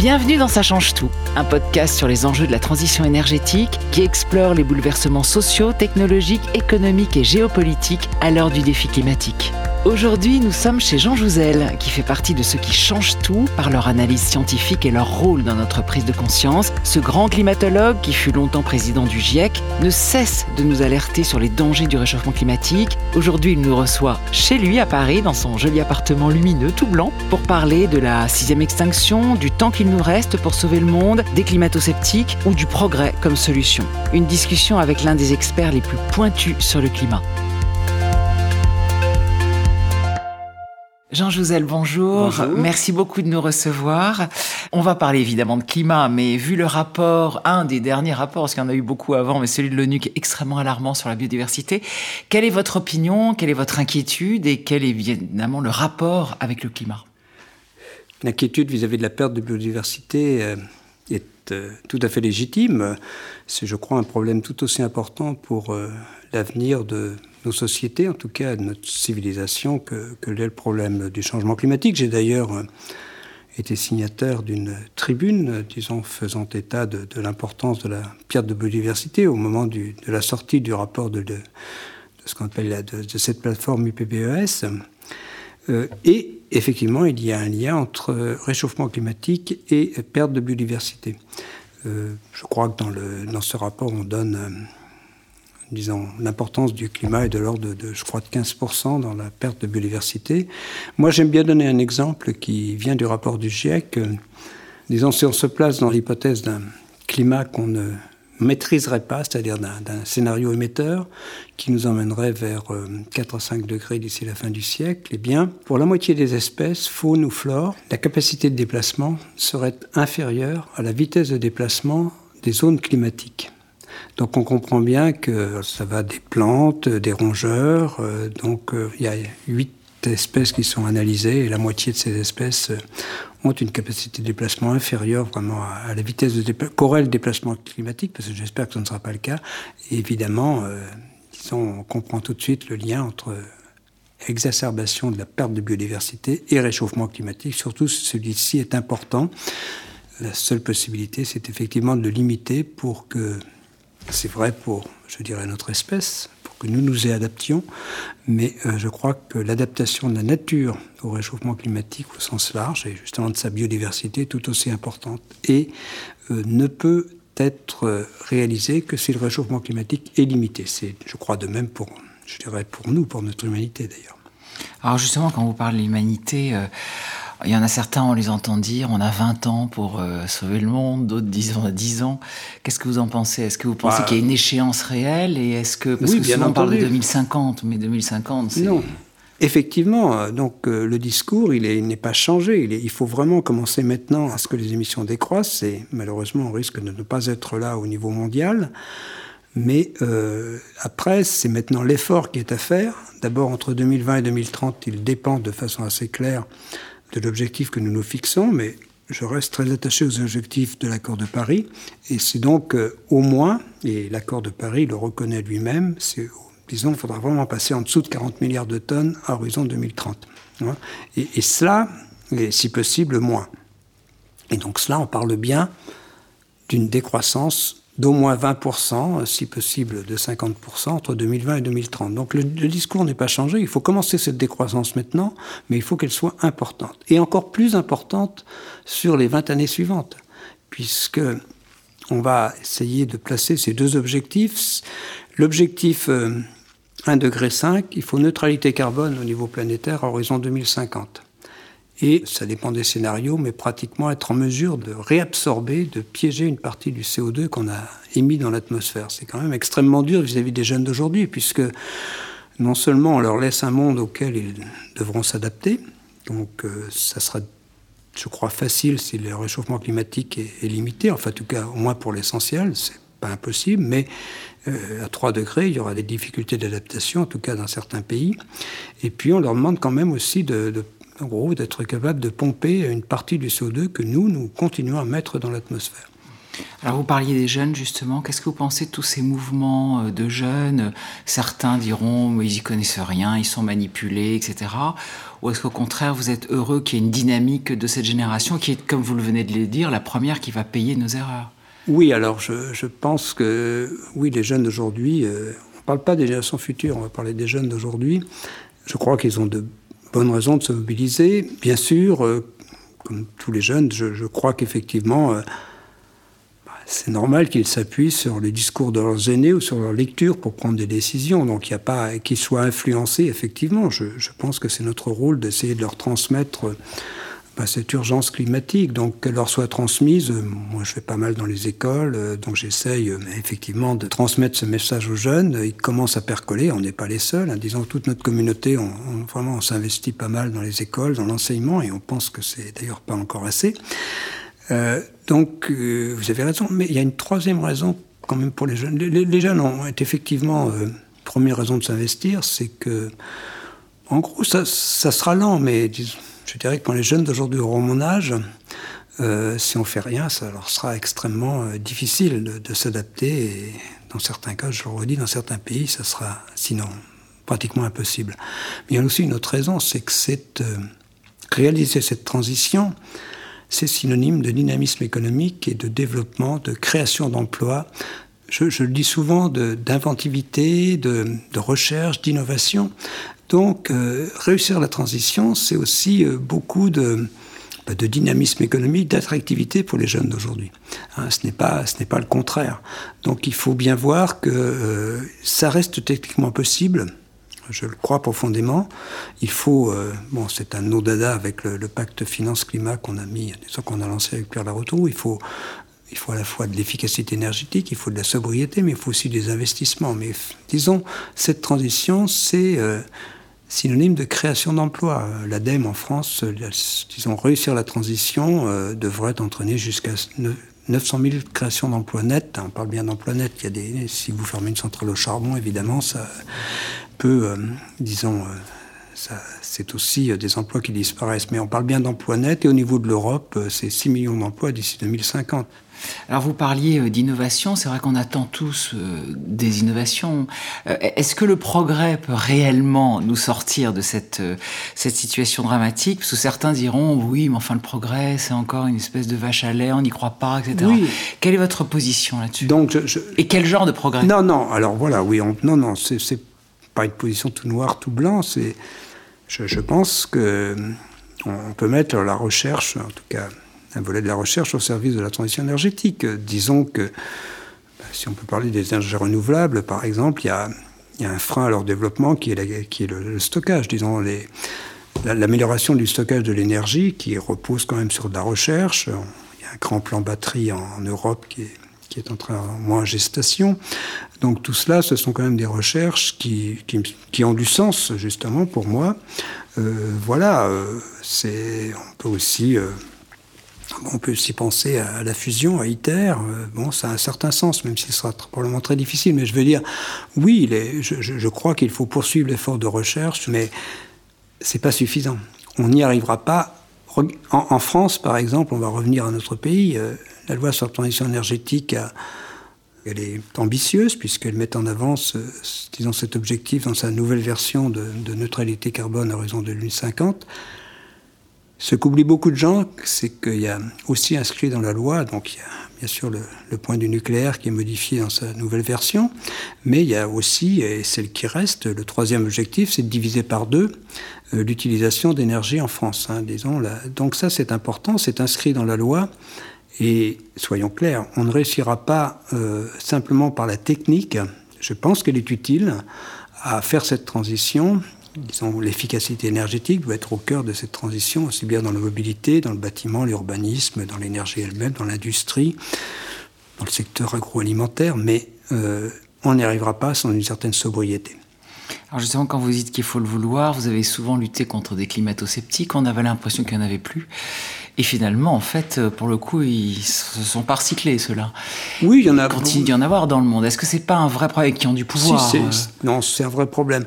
Bienvenue dans Ça change tout, un podcast sur les enjeux de la transition énergétique qui explore les bouleversements sociaux, technologiques, économiques et géopolitiques à l'heure du défi climatique. Aujourd'hui, nous sommes chez Jean Jouzel, qui fait partie de ceux qui changent tout par leur analyse scientifique et leur rôle dans notre prise de conscience. Ce grand climatologue, qui fut longtemps président du GIEC, ne cesse de nous alerter sur les dangers du réchauffement climatique. Aujourd'hui, il nous reçoit chez lui à Paris, dans son joli appartement lumineux tout blanc, pour parler de la sixième extinction, du temps qu'il nous reste pour sauver le monde, des climato-sceptiques ou du progrès comme solution. Une discussion avec l'un des experts les plus pointus sur le climat. Jean Jouzel, bonjour. Merci beaucoup de nous recevoir. On va parler évidemment de climat, mais vu le rapport, un des derniers rapports, parce qu'il y en a eu beaucoup avant, mais celui de l'ONU qui est extrêmement alarmant sur la biodiversité, quelle est votre opinion, quelle est votre inquiétude et quel est évidemment le rapport avec le climat? L'inquiétude vis-à-vis de la perte de biodiversité euh, est euh, tout à fait légitime. C'est, je crois, un problème tout aussi important pour euh, l'avenir de nos sociétés, en tout cas notre civilisation, que, l'est le problème du changement climatique. J'ai d'ailleurs euh, été signataire d'une tribune, disons, faisant état de, l'importance de la perte de biodiversité au moment de la sortie du rapport de, ce qu'on appelle de, cette plateforme UPBES. Euh, et effectivement, il y a un lien entre réchauffement climatique et perte de biodiversité. Euh, je crois que dans ce rapport, on donne disons, l'importance du climat est de l'ordre de, je crois, de 15% dans la perte de biodiversité. Moi, j'aime bien donner un exemple qui vient du rapport du GIEC. Disons, si on se place dans l'hypothèse d'un climat qu'on ne maîtriserait pas, c'est-à-dire d'un scénario émetteur qui nous emmènerait vers 4 à 5 degrés d'ici la fin du siècle, eh bien, pour la moitié des espèces, faune ou flore, la capacité de déplacement serait inférieure à la vitesse de déplacement des zones climatiques. Donc on comprend bien que ça va des plantes, des rongeurs. Euh, donc euh, il y a huit espèces qui sont analysées et la moitié de ces espèces euh, ont une capacité de déplacement inférieure vraiment à, la vitesse de déplacement, déplacement climatique, parce que j'espère que ce ne sera pas le cas. Évidemment, on comprend tout de suite le lien entre exacerbation de la perte de biodiversité et réchauffement climatique. Surtout, celui-ci est important. La seule possibilité, c'est effectivement de le limiter pour que c'est vrai pour, je dirais, notre espèce, pour que nous nous y adaptions, mais euh, je crois que l'adaptation de la nature au réchauffement climatique au sens large, et justement de sa biodiversité, est tout aussi importante, et euh, ne peut être euh, réalisée que si le réchauffement climatique est limité. C'est, je crois, de même pour, je dirais, pour nous, pour notre humanité d'ailleurs. Alors justement, quand vous parlez de l'humanité, il y en a certains, on les entend dire, on a 20 ans pour euh, sauver le monde, d'autres disent on a 10 ans. Qu'est-ce que vous en pensez? Est-ce que vous pensez bah, qu'il y a une échéance réelle Et est-ce que, parce que souvent on parle de 2050, mais 2050, c'est... Non. Effectivement, euh, donc euh, le discours, il n'est pas changé. Il, il, faut vraiment commencer maintenant à ce que les émissions décroissent. Et malheureusement, on risque de ne pas être là au niveau mondial. Mais après, c'est maintenant l'effort qui est à faire. D'abord, entre 2020 et 2030, il dépend de façon assez claire de l'objectif que nous nous fixons, mais je reste très attaché aux objectifs de l'accord de Paris. Et c'est donc euh, au moins, et l'accord de Paris le reconnaît lui-même, disons, il faudra vraiment passer en dessous de 40 milliards de tonnes à horizon 2030. Hein. Et, et, cela, et si possible, moins. Et donc cela, on parle bien d'une décroissance d'au moins 20%, si possible de 50% entre 2020 et 2030. Donc le, discours n'est pas changé, il faut commencer cette décroissance maintenant, mais il faut qu'elle soit importante. Et encore plus importante sur les 20 années suivantes, puisque on va essayer de placer ces deux objectifs. L'objectif 1,5 euh, degré, il faut neutralité carbone au niveau planétaire à horizon 2050 et ça dépend des scénarios, mais pratiquement être en mesure de réabsorber, de piéger une partie du CO2 qu'on a émis dans l'atmosphère. C'est quand même extrêmement dur vis-à-vis des jeunes d'aujourd'hui, puisque non seulement on leur laisse un monde auquel ils devront s'adapter, donc euh, ça sera, je crois, facile si le réchauffement climatique est, limité, enfin en tout cas au moins pour l'essentiel, c'est pas impossible, mais euh, à 3 degrés, il y aura des difficultés d'adaptation, en tout cas dans certains pays. Et puis on leur demande quand même aussi de, de en gros, d'être capable de pomper une partie du CO2 que nous, nous continuons à mettre dans l'atmosphère. Alors vous parliez des jeunes justement, qu'est-ce que vous pensez de tous ces mouvements euh, de jeunes? Certains diront ils y connaissent rien, ils sont manipulés, etc. Ou est-ce qu'au contraire vous êtes heureux qu'il y ait une dynamique de cette génération qui est, comme vous le venez de le dire, la première qui va payer nos erreurs? Oui, alors je, pense que oui, les jeunes d'aujourd'hui, euh, on ne parle pas des générations futures, on va parler des jeunes d'aujourd'hui. Je crois qu'ils ont de bonnes raisons de se mobiliser. Bien sûr, euh, comme tous les jeunes, je, crois qu'effectivement c'est normal qu'ils s'appuient sur les discours de leurs aînés ou sur leur lecture pour prendre des décisions. Donc il n'y a pas qu'ils soient influencés, effectivement. Je, pense que c'est notre rôle d'essayer de leur transmettre bah, cette urgence climatique, donc qu'elle leur soit transmise. Moi, je fais pas mal dans les écoles, donc j'essaye effectivement de transmettre ce message aux jeunes. Ils commencent à percoler, on n'est pas les seuls. Hein. Disons, toute notre communauté, on, vraiment, on s'investit pas mal dans les écoles, dans l'enseignement, et on pense que c'est d'ailleurs pas encore assez. Euh, donc, euh, vous avez raison, mais il y a une troisième raison quand même pour les jeunes. Les, jeunes ont effectivement, euh, première raison de s'investir, c'est que, en gros, ça, sera lent, mais je dirais que quand les jeunes d'aujourd'hui auront mon âge, si on fait rien, ça leur sera extrêmement difficile de, s'adapter. Dans certains cas, je le redis, dans certains pays, ça sera sinon pratiquement impossible. Mais il y a aussi une autre raison, c'est que cette, réaliser cette transition, c'est synonyme de dynamisme économique et de développement, de création d'emplois. Je, le dis souvent, d'inventivité, de, recherche, d'innovation. Donc, euh, réussir la transition, c'est aussi euh, beaucoup de, bah, de dynamisme économique, d'attractivité pour les jeunes d'aujourd'hui. Hein, ce n'est pas, pas le contraire. Donc, il faut bien voir que euh, ça reste techniquement possible je le crois profondément. Il faut, bon, c'est un no dada avec le, pacte finance-climat qu'on a mis, qu'on a lancé avec Pierre Laroton. Il faut, il faut à la fois de l'efficacité énergétique, il faut de la sobriété, mais il faut aussi des investissements. Mais disons, cette transition, c'est synonyme de création d'emplois. L'ADEME en France, euh, disons, réussir la transition devrait entraîner jusqu'à 900 000 créations d'emplois nets. On parle bien d'emplois nets. Si vous fermez une centrale au charbon, évidemment, ça, peu, euh, disons, euh, c'est aussi euh, des emplois qui disparaissent. Mais on parle bien d'emplois nets et au niveau de l'Europe, c'est 6 millions d'emplois d'ici 2050. Alors vous parliez d'innovation, c'est vrai qu'on attend tous des innovations. Est-ce que le progrès peut réellement nous sortir de cette, cette situation dramatique? Parce que certains diront oui, mais enfin le progrès, c'est encore une espèce de vache à lait, on n'y croit pas, etc. Quelle est votre position là-dessus? Donc Et quel genre de progrès? Non, non, alors voilà, oui, non, non, c'est pas une position tout noir, tout blanc. C'est, je, pense que on peut mettre la recherche, en tout cas un volet de la recherche, au service de la transition énergétique. Disons que, bah, si on peut parler des énergies renouvelables, par exemple, il y a, un frein à leur développement qui est, le, stockage. Disons, l'amélioration du stockage de l'énergie qui repose quand même sur de la recherche. Il y a un grand plan batterie en Europe qui est en train, moins gestation. Donc tout cela, ce sont quand même des recherches qui, ont du sens, justement, pour moi. Euh, voilà, euh, on peut aussi... Euh, on peut aussi penser à la fusion, à ITER. Bon, ça a un certain sens, même si ce sera probablement très difficile. Mais je veux dire, oui, je, crois qu'il faut poursuivre l'effort de recherche, mais c'est pas suffisant. On n'y arrivera pas. En, France, par exemple, on va revenir à notre pays. La loi sur la transition énergétique, elle est ambitieuse puisqu'elle met en avant disons, cet objectif dans sa nouvelle version de, neutralité carbone à horizon 2050. Ce qu'oublient beaucoup de gens, c'est qu'il y a aussi inscrit dans la loi, donc il y a bien sûr le, point du nucléaire qui est modifié dans sa nouvelle version, mais il y a aussi, et celle qui reste, le troisième objectif, c'est de diviser par deux euh, l'utilisation d'énergie en France. Hein, Donc ça, c'est important, c'est inscrit dans la loi. Et soyons clairs, on ne réussira pas euh, simplement par la technique. Je pense qu'elle est utile à faire cette transition. Disons, l'efficacité énergétique doit être au cœur de cette transition, aussi bien dans la mobilité, dans le bâtiment, l'urbanisme, dans l'énergie elle-même, dans l'industrie, dans le secteur agroalimentaire, mais euh, on n'y arrivera pas sans une certaine sobriété. Alors justement, quand vous dites qu'il faut le vouloir, vous avez souvent lutté contre des climato-sceptiques, on avait l'impression qu'il n'y en avait plus. Et finalement, en fait, pour le coup, ils se sont pas recyclés, ceux-là. Oui, il y en a. Il continue d'y en avoir dans le monde. Est-ce que c'est pas un vrai problème qui ont du pouvoir euh Non, c'est un vrai problème.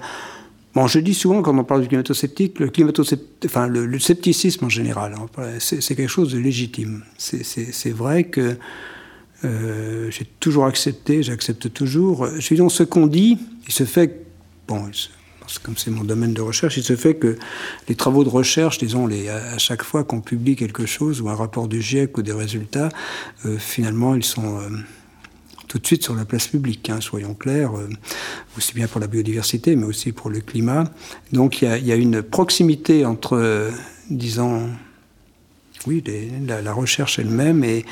Bon, je dis souvent, quand on parle du climato-sceptique, le, climato enfin, le, scepticisme en général, hein, c'est quelque chose de légitime. C'est vrai que j'ai toujours accepté, j'accepte toujours. Je suis dans ce qu'on dit, il se fait, bon, comme c'est mon domaine de recherche, il se fait que les travaux de recherche, disons, les, à chaque fois qu'on publie quelque chose, ou un rapport du GIEC ou des résultats, finalement, ils sont tout de suite sur la place publique, hein, soyons clairs, euh, aussi bien pour la biodiversité, mais aussi pour le climat. Donc il y a, une proximité entre, euh, disons, oui, la, recherche elle-même et,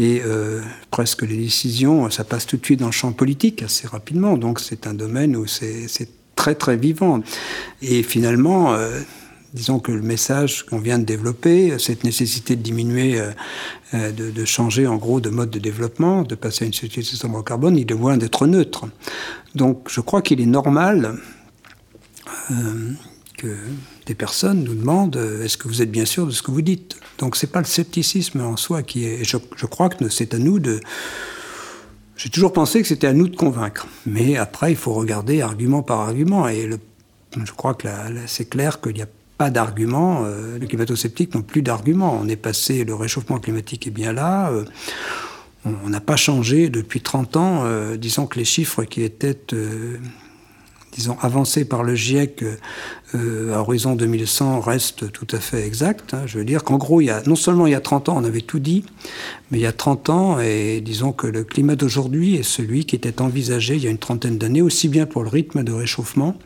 euh, presque les décisions, ça passe tout de suite dans le champ politique assez rapidement. Donc c'est un domaine où c'est très très vivant. Et finalement, disons que le message qu'on vient de développer, cette nécessité de diminuer, euh, euh, de, changer en gros de mode de développement, de passer à une société sombre au carbone, il est loin d'être neutre. Donc je crois qu'il est normal euh, que des personnes nous demandent est-ce que vous êtes bien sûr de ce que vous dites? Donc c'est pas le scepticisme en soi qui est. Je, crois que c'est à nous de. J'ai toujours pensé que c'était à nous de convaincre. Mais après, il faut regarder argument par argument. Et je crois que c'est clair qu'il n'y a pas d'arguments. Euh, les climato-sceptiques n'ont plus d'arguments. On est passé, le réchauffement climatique est bien là. Euh, on n'a pas changé depuis 30 ans. Euh, disons que les chiffres qui étaient disons, avancé par le GIEC euh, à horizon 2100 reste tout à fait exact. Hein. Je veux dire qu'en gros, il y a, non seulement il y a 30 ans, on avait tout dit, mais il y a 30 ans, et disons que le climat d'aujourd'hui est celui qui était envisagé il y a une trentaine d'années, aussi bien pour le rythme de réchauffement,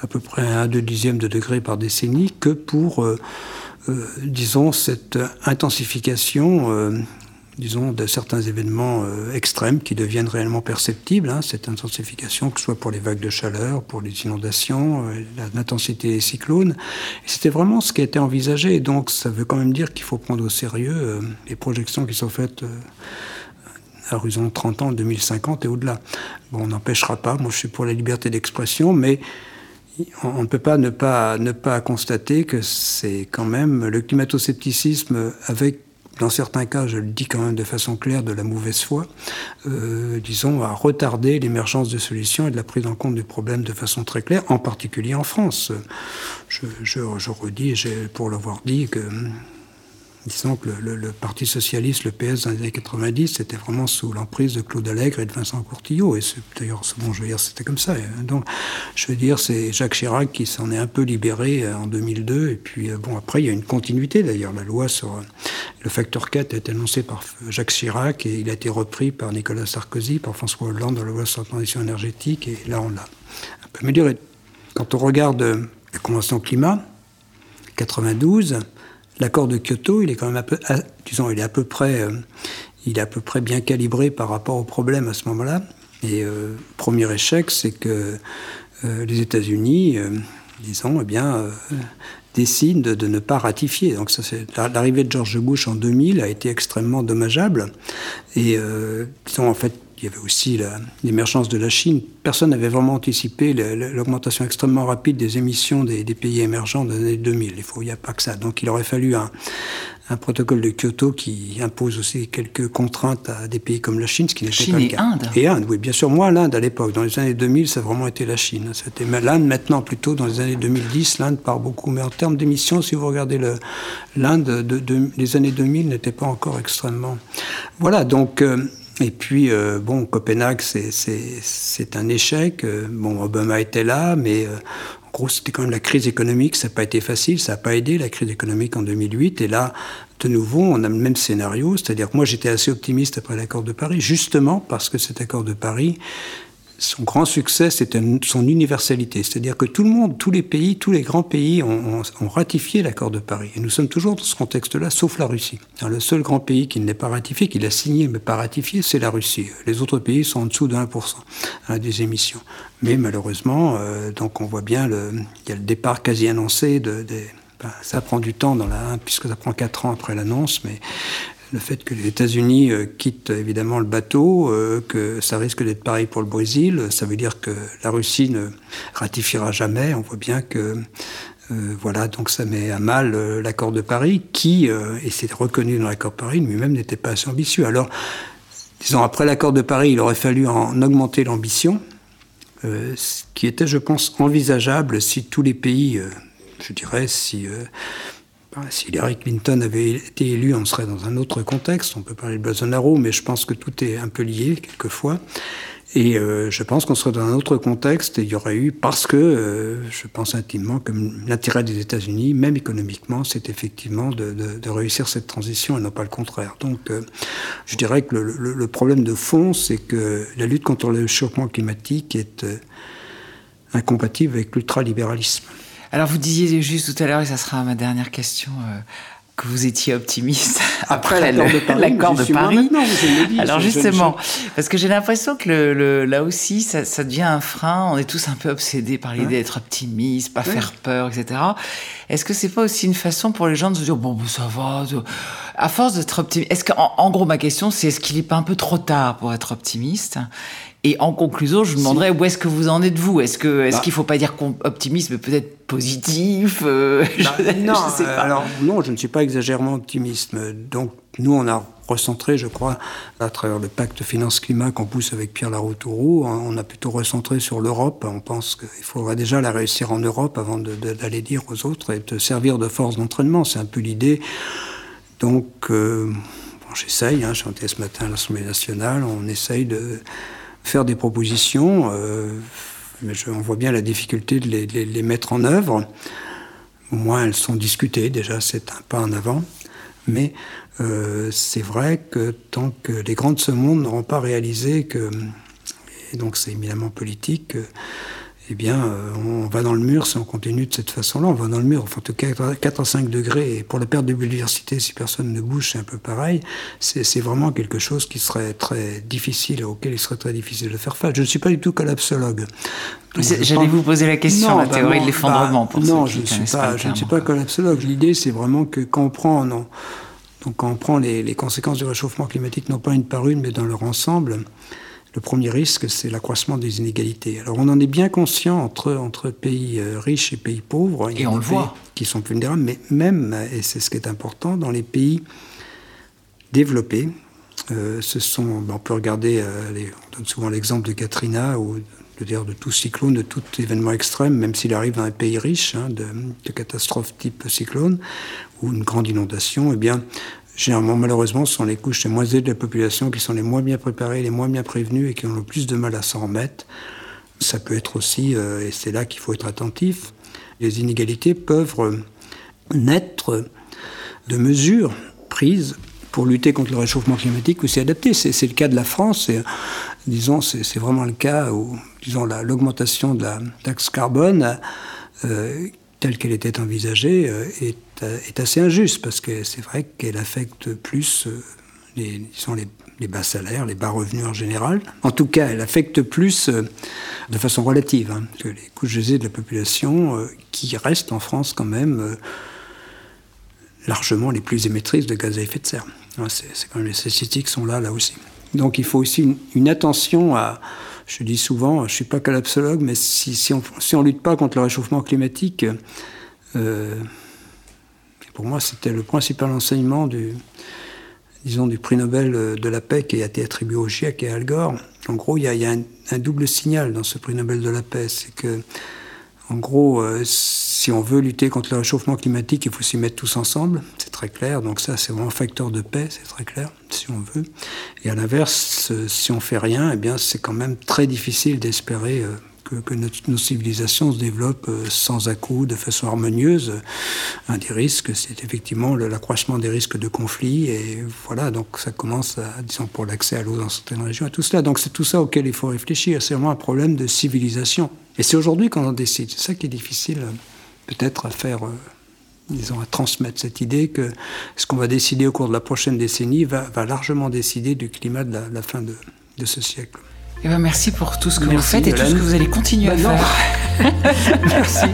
à peu près 1 2 dixièmes de degré par décennie, que pour, euh, euh, disons, cette intensification euh, disons, de certains événements euh, extrêmes qui deviennent réellement perceptibles, hein, cette intensification, que ce soit pour les vagues de chaleur, pour les inondations, euh, l'intensité des cyclones. C'était vraiment ce qui a été envisagé. Et donc, ça veut quand même dire qu'il faut prendre au sérieux euh, les projections qui sont faites à horizon 30 ans, 2050 et au-delà. Bon, on n'empêchera pas, moi je suis pour la liberté d'expression, mais on ne peut pas ne pas, ne pas constater que c'est quand même le climato-scepticisme avec dans certains cas, je le dis quand même de façon claire, de la mauvaise foi, euh, disons, à retarder l'émergence de solutions et de la prise en compte du problème de façon très claire, en particulier en France. Je, je, je redis, pour l'avoir dit, que Disons que le, Parti socialiste, le PS dans les années 90, c'était vraiment sous l'emprise de Claude Allègre et de Vincent Courtillot. Et d'ailleurs, bon, je veux dire, c'était comme ça. Hein. Donc, je veux dire, c'est Jacques Chirac qui s'en est un peu libéré euh, en 2002. Et puis, euh, bon, après, il y a une continuité d'ailleurs. La loi sur euh, le facteur 4 a été annoncée par Jacques Chirac et il a été repris par Nicolas Sarkozy, par François Hollande dans la loi sur la transition énergétique. Et là, on l'a amélioré. Quand on regarde la Convention climat, 92, L'accord de Kyoto, il est quand même un peu, disons, il est à peu près, euh, il est à peu près bien calibré par rapport au problème à ce moment-là. Et euh, premier échec, c'est que euh, les États-Unis, disons, eh bien, décident de, ne pas ratifier. Donc l'arrivée de George Bush en 2000 a été extrêmement dommageable. Et disons, en fait, il y avait aussi l'émergence de la Chine. Personne n'avait vraiment anticipé l'augmentation extrêmement rapide des émissions des, pays émergents dans les années 2000. Il n'y a pas que ça. Donc il aurait fallu un, protocole de Kyoto qui impose aussi quelques contraintes à des pays comme la Chine, ce qui n'était pas le cas. Et Inde. Et Inde, oui, bien sûr. Moi, l'Inde à l'époque, dans les années 2000, ça a vraiment été la Chine. C'était l'Inde maintenant plutôt dans les années 2010. L'Inde part beaucoup, mais en termes d'émissions, si vous regardez l'Inde, de, les années 2000 n'étaient pas encore extrêmement. Voilà, donc. Euh, et puis, euh, bon, Copenhague, c'est un échec. Euh, bon, Obama était là, mais euh, en gros, c'était quand même la crise économique. Ça n'a pas été facile, ça n'a pas aidé la crise économique en 2008. Et là, de nouveau, on a le même scénario. C'est-à-dire que moi, j'étais assez optimiste après l'accord de Paris, justement parce que cet accord de Paris son grand succès, c'était son universalité. C'est-à-dire que tout le monde, tous les pays, tous les grands pays ont, ratifié l'accord de Paris. Et nous sommes toujours dans ce contexte-là, sauf la Russie. le seul grand pays qui ne pas ratifié, qui l'a signé mais pas ratifié, c'est la Russie. Les autres pays sont en dessous de 1% hein, des émissions. Mais malheureusement, euh, donc on voit bien, il y a le départ quasi annoncé de, ça prend du temps dans la, puisque ça prend 4 ans après l'annonce, mais le fait que les États-Unis euh, quittent évidemment le bateau, euh, que ça risque d'être pareil pour le Brésil, ça veut dire que la Russie ne ratifiera jamais. On voit bien que euh, voilà, donc ça met à mal l'accord de Paris, qui, et c'est reconnu dans l'accord de Paris, lui-même n'était pas assez ambitieux. Alors, disons, après l'accord de Paris, il aurait fallu en augmenter l'ambition, ce qui était, je pense, envisageable si tous les pays, je dirais, si si Hillary Clinton avait été élu, on serait dans un autre contexte. On peut parler de Bolsonaro, mais je pense que tout est un peu lié quelquefois. Et euh, je pense qu'on serait dans un autre contexte et il y aurait eu, parce que euh, je pense intimement que l'intérêt des États-Unis, même économiquement, c'est effectivement de, réussir cette transition et non pas le contraire. Donc euh, je dirais que le, problème de fond, c'est que la lutte contre le changement climatique est incompatible avec l'ultralibéralisme. Alors vous disiez juste tout à l'heure, et ça sera ma dernière question, euh, que vous étiez optimiste après, après l'accord de Paris. De Paris. Dit, Alors justement, parce que j'ai l'impression que le, le, là aussi, ça, ça, devient un frein. On est tous un peu obsédés par l'idée d'être optimiste, pas faire peur, etc. Est-ce que c'est pas aussi une façon pour les gens de se dire bon, bon ça va, à force d'être optimiste. Est-ce qu'en en gros ma question c'est est-ce qu'il n'est pas un peu trop tard pour être optimiste? Et en conclusion, je vous demanderais si. où est-ce que vous en êtes vous? Est-ce que est-ce bah. qu'il faut pas dire optimiste, mais peut-être positif euh, bah, je, Non, je sais pas. alors non, je ne suis pas exagérément optimiste. Donc nous, on a recentré, je crois, à travers le pacte finance-climat qu'on pousse avec Pierre Laroutourou, on a plutôt recentré sur l'Europe. On pense qu'il faudra déjà la réussir en Europe avant d'aller dire aux autres et de servir de force d'entraînement. C'est un peu l'idée. Donc, euh, bon, j'essaye, hein, chantais ce matin à l'Assemblée nationale, on essaye de faire des propositions, euh, mais on voit bien la difficulté de les, mettre en œuvre. Au moins, elles sont discutées, déjà, c'est un pas en avant. Mais euh, c'est vrai que tant que les grands de ce monde n'auront pas réalisé que, et donc c'est éminemment politique, que, eh bien, euh, on va dans le mur si on continue de cette façon-là. On va dans le mur, enfin, en tout cas, 4 à 5 degrés. Et pour la perte de biodiversité, si personne ne bouge, c'est un peu pareil. C'est vraiment quelque chose qui serait très difficile, auquel il serait très difficile de faire face. Je ne suis pas du tout collapsologue. J'allais vous poser la question, non, la bah, théorie de l'effondrement. Bah, non, je ne suis pas, je ne suis pas collapsologue. L'idée, c'est vraiment que quand on prend, non, donc quand on prend les, les conséquences du réchauffement climatique, non pas une par une, mais dans leur ensemble, le premier risque, c'est l'accroissement des inégalités. Alors on en est bien conscient entre, entre pays euh, riches et pays pauvres. Et on le voit. Qui sont vulnérables, mais même, et c'est ce qui est important, dans les pays développés, euh, ce sont, on peut regarder, euh, les, on donne souvent l'exemple de Katrina ou de, de tout cyclone, de tout événement extrême, même s'il arrive dans un pays riche, hein, de, de catastrophes type cyclone ou une grande inondation, eh bien, généralement, malheureusement, ce sont les couches les moins aisées de la population qui sont les moins bien préparées, les moins bien prévenues et qui ont le plus de mal à s'en remettre. Ça peut être aussi, euh, et c'est là qu'il faut être attentif, les inégalités peuvent euh, naître de mesures prises pour lutter contre le réchauffement climatique ou s'y adapter. C'est le cas de la France. Et, disons, c'est vraiment le cas où, l'augmentation de la taxe carbone euh, telle qu'elle était envisagée euh, est, euh, est, assez injuste parce que c'est vrai qu'elle affecte plus euh, les, les, bas salaires, les bas revenus en général. En tout cas, elle affecte plus de façon relative hein, que les couches aisées de la population qui restent en France quand même largement les plus émettrices de gaz à effet de serre. C'est quand même les statistiques sont là, là aussi. Donc il faut aussi une attention à, je dis souvent, je ne suis pas collapsologue, mais si, si on ne si lutte pas contre le réchauffement climatique, euh, pour moi c'était le principal enseignement du, disons, du prix Nobel de la paix qui a été attribué au GIEC et à Al Gore. En gros, il y a, il y a un, un, double signal dans ce prix Nobel de la paix, c'est que en gros, euh, si on veut lutter contre le réchauffement climatique, il faut s'y mettre tous ensemble, c'est très clair. Donc ça, c'est vraiment un facteur de paix, c'est très clair, si on veut. Et à l'inverse, si on fait rien, eh bien, c'est quand même très difficile d'espérer euh, que, notre, nos civilisations se développent euh, sans à-coups, de façon harmonieuse. Un des risques, c'est effectivement l'accroissement des risques de conflits. Et voilà, donc ça commence, disons, pour l'accès à l'eau dans certaines régions et tout cela. Donc c'est tout ça auquel il faut réfléchir. C'est vraiment un problème de civilisation. Et c'est aujourd'hui qu'on en décide. C'est ça qui est difficile, peut-être, à faire. Euh, disons, à transmettre cette idée que ce qu'on va décider au cours de la prochaine décennie va, largement décider du climat de la, fin de ce siècle. Eh ben merci pour tout ce que merci, vous faites et Hélène. tout ce que vous allez continuer bah à non. faire. merci.